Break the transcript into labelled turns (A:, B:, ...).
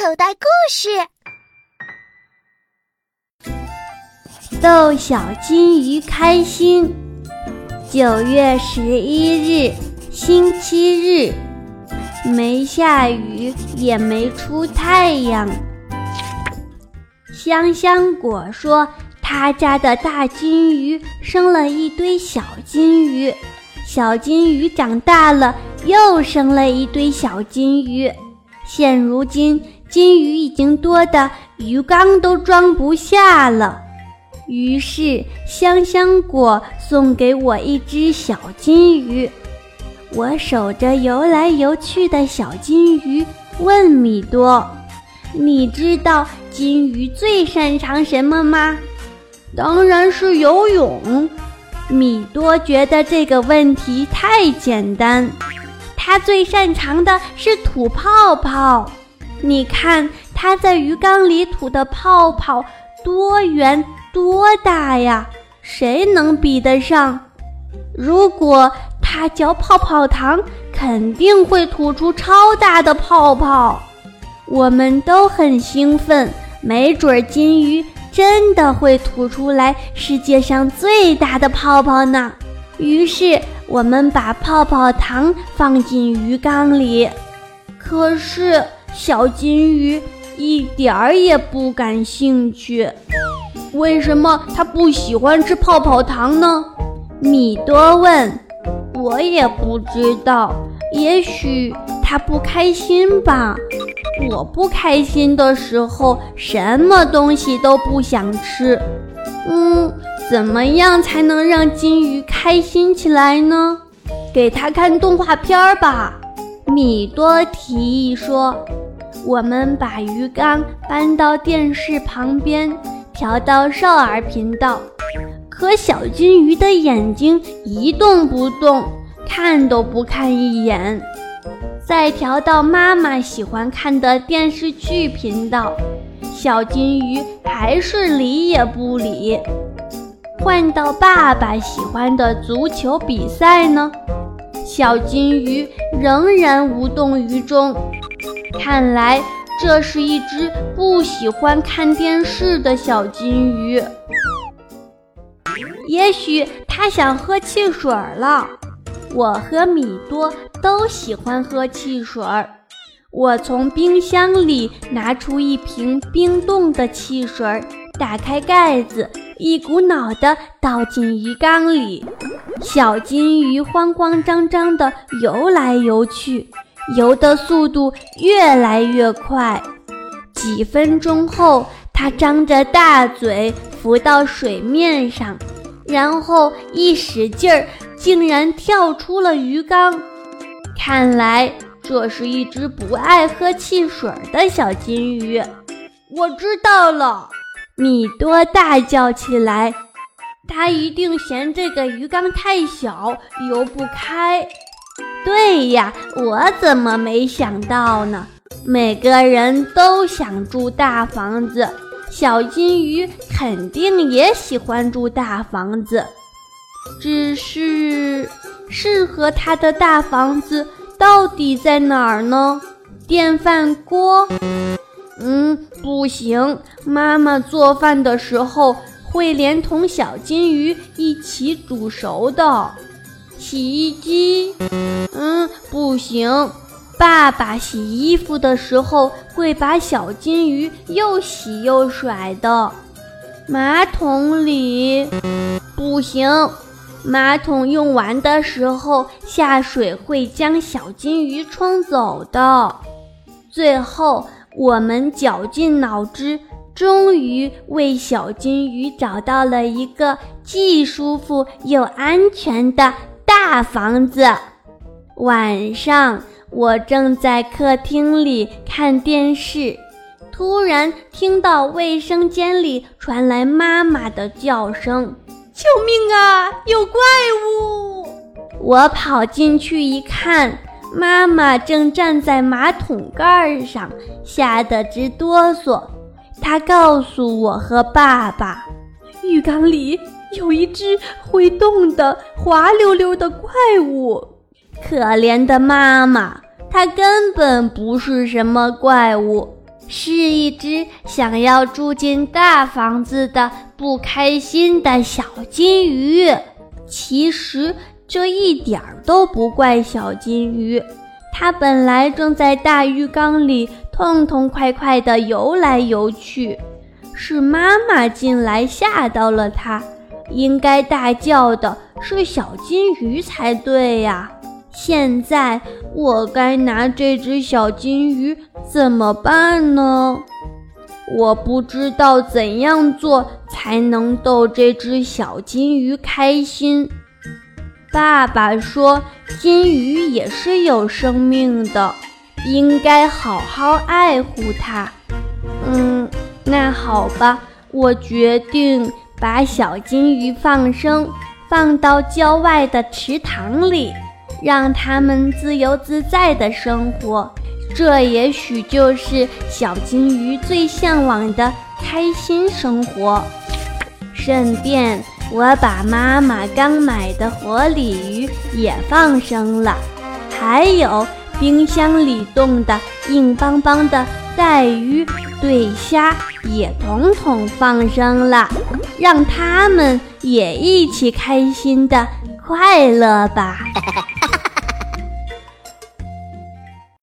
A: 口袋故事。
B: 逗小金鱼开心。九月十一日，星期日，没下雨，也没出太阳。香香果说，他家的大金鱼生了一堆小金鱼，小金鱼长大了，又生了一堆小金鱼。现如今，金鱼已经多的鱼缸都装不下了。于是，香香果送给我一只小金鱼。我守着游来游去的小金鱼，问米多：“你知道金鱼最擅长什么吗？”“
C: 当然是游泳。”
B: 米多觉得这个问题太简单。它最擅长的是吐泡泡。你看它在鱼缸里吐的泡泡多圆。多大呀？谁能比得上？如果它嚼泡泡糖，肯定会吐出超大的泡泡。我们都很兴奋，没准金鱼真的会吐出来世界上最大的泡泡呢。于是我们把泡泡糖放进鱼缸里，可是小金鱼一点儿也不感兴趣。
C: 为什么它不喜欢吃泡泡糖呢？
B: 米多问。我也不知道，也许他不开心吧。我不开心的时候，什么东西都不想吃。嗯，怎么样才能让金鱼开心起来呢？
C: 给他看动画片儿吧。
B: 米多提议说。我们把鱼缸搬到电视旁边。调到少儿频道，可小金鱼的眼睛一动不动，看都不看一眼。再调到妈妈喜欢看的电视剧频道，小金鱼还是理也不理。换到爸爸喜欢的足球比赛呢，小金鱼仍然无动于衷。看来。这是一只不喜欢看电视的小金鱼，也许它想喝汽水了。我和米多都喜欢喝汽水。我从冰箱里拿出一瓶冰冻的汽水，打开盖子，一股脑地倒进鱼缸里。小金鱼慌慌张张地游来游去。游的速度越来越快，几分钟后，它张着大嘴浮到水面上，然后一使劲儿，竟然跳出了鱼缸。看来这是一只不爱喝汽水的小金鱼。
C: 我知道了，
B: 米多大叫起来，它一定嫌这个鱼缸太小，游不开。对呀，我怎么没想到呢？每个人都想住大房子，小金鱼肯定也喜欢住大房子。只是，适合它的大房子到底在哪儿呢？电饭锅？嗯，不行。妈妈做饭的时候会连同小金鱼一起煮熟的。洗衣机，嗯，不行。爸爸洗衣服的时候会把小金鱼又洗又甩的。马桶里，不行。马桶用完的时候下水会将小金鱼冲走的。最后，我们绞尽脑汁，终于为小金鱼找到了一个既舒服又安全的。大房子。晚上，我正在客厅里看电视，突然听到卫生间里传来妈妈的叫声：“
C: 救命啊！有怪物！”
B: 我跑进去一看，妈妈正站在马桶盖上，吓得直哆嗦。她告诉我和爸爸，
C: 浴缸里。有一只会动的滑溜溜的怪物，
B: 可怜的妈妈，它根本不是什么怪物，是一只想要住进大房子的不开心的小金鱼。其实这一点儿都不怪小金鱼，它本来正在大浴缸里痛痛快快地游来游去，是妈妈进来吓到了它。应该大叫的是小金鱼才对呀！现在我该拿这只小金鱼怎么办呢？我不知道怎样做才能逗这只小金鱼开心。爸爸说，金鱼也是有生命的，应该好好爱护它。嗯，那好吧，我决定。把小金鱼放生，放到郊外的池塘里，让它们自由自在的生活。这也许就是小金鱼最向往的开心生活。顺便，我把妈妈刚买的活鲤鱼也放生了，还有冰箱里冻的硬邦邦的带鱼、对虾也统统放生了。让他们也一起开心的快乐吧。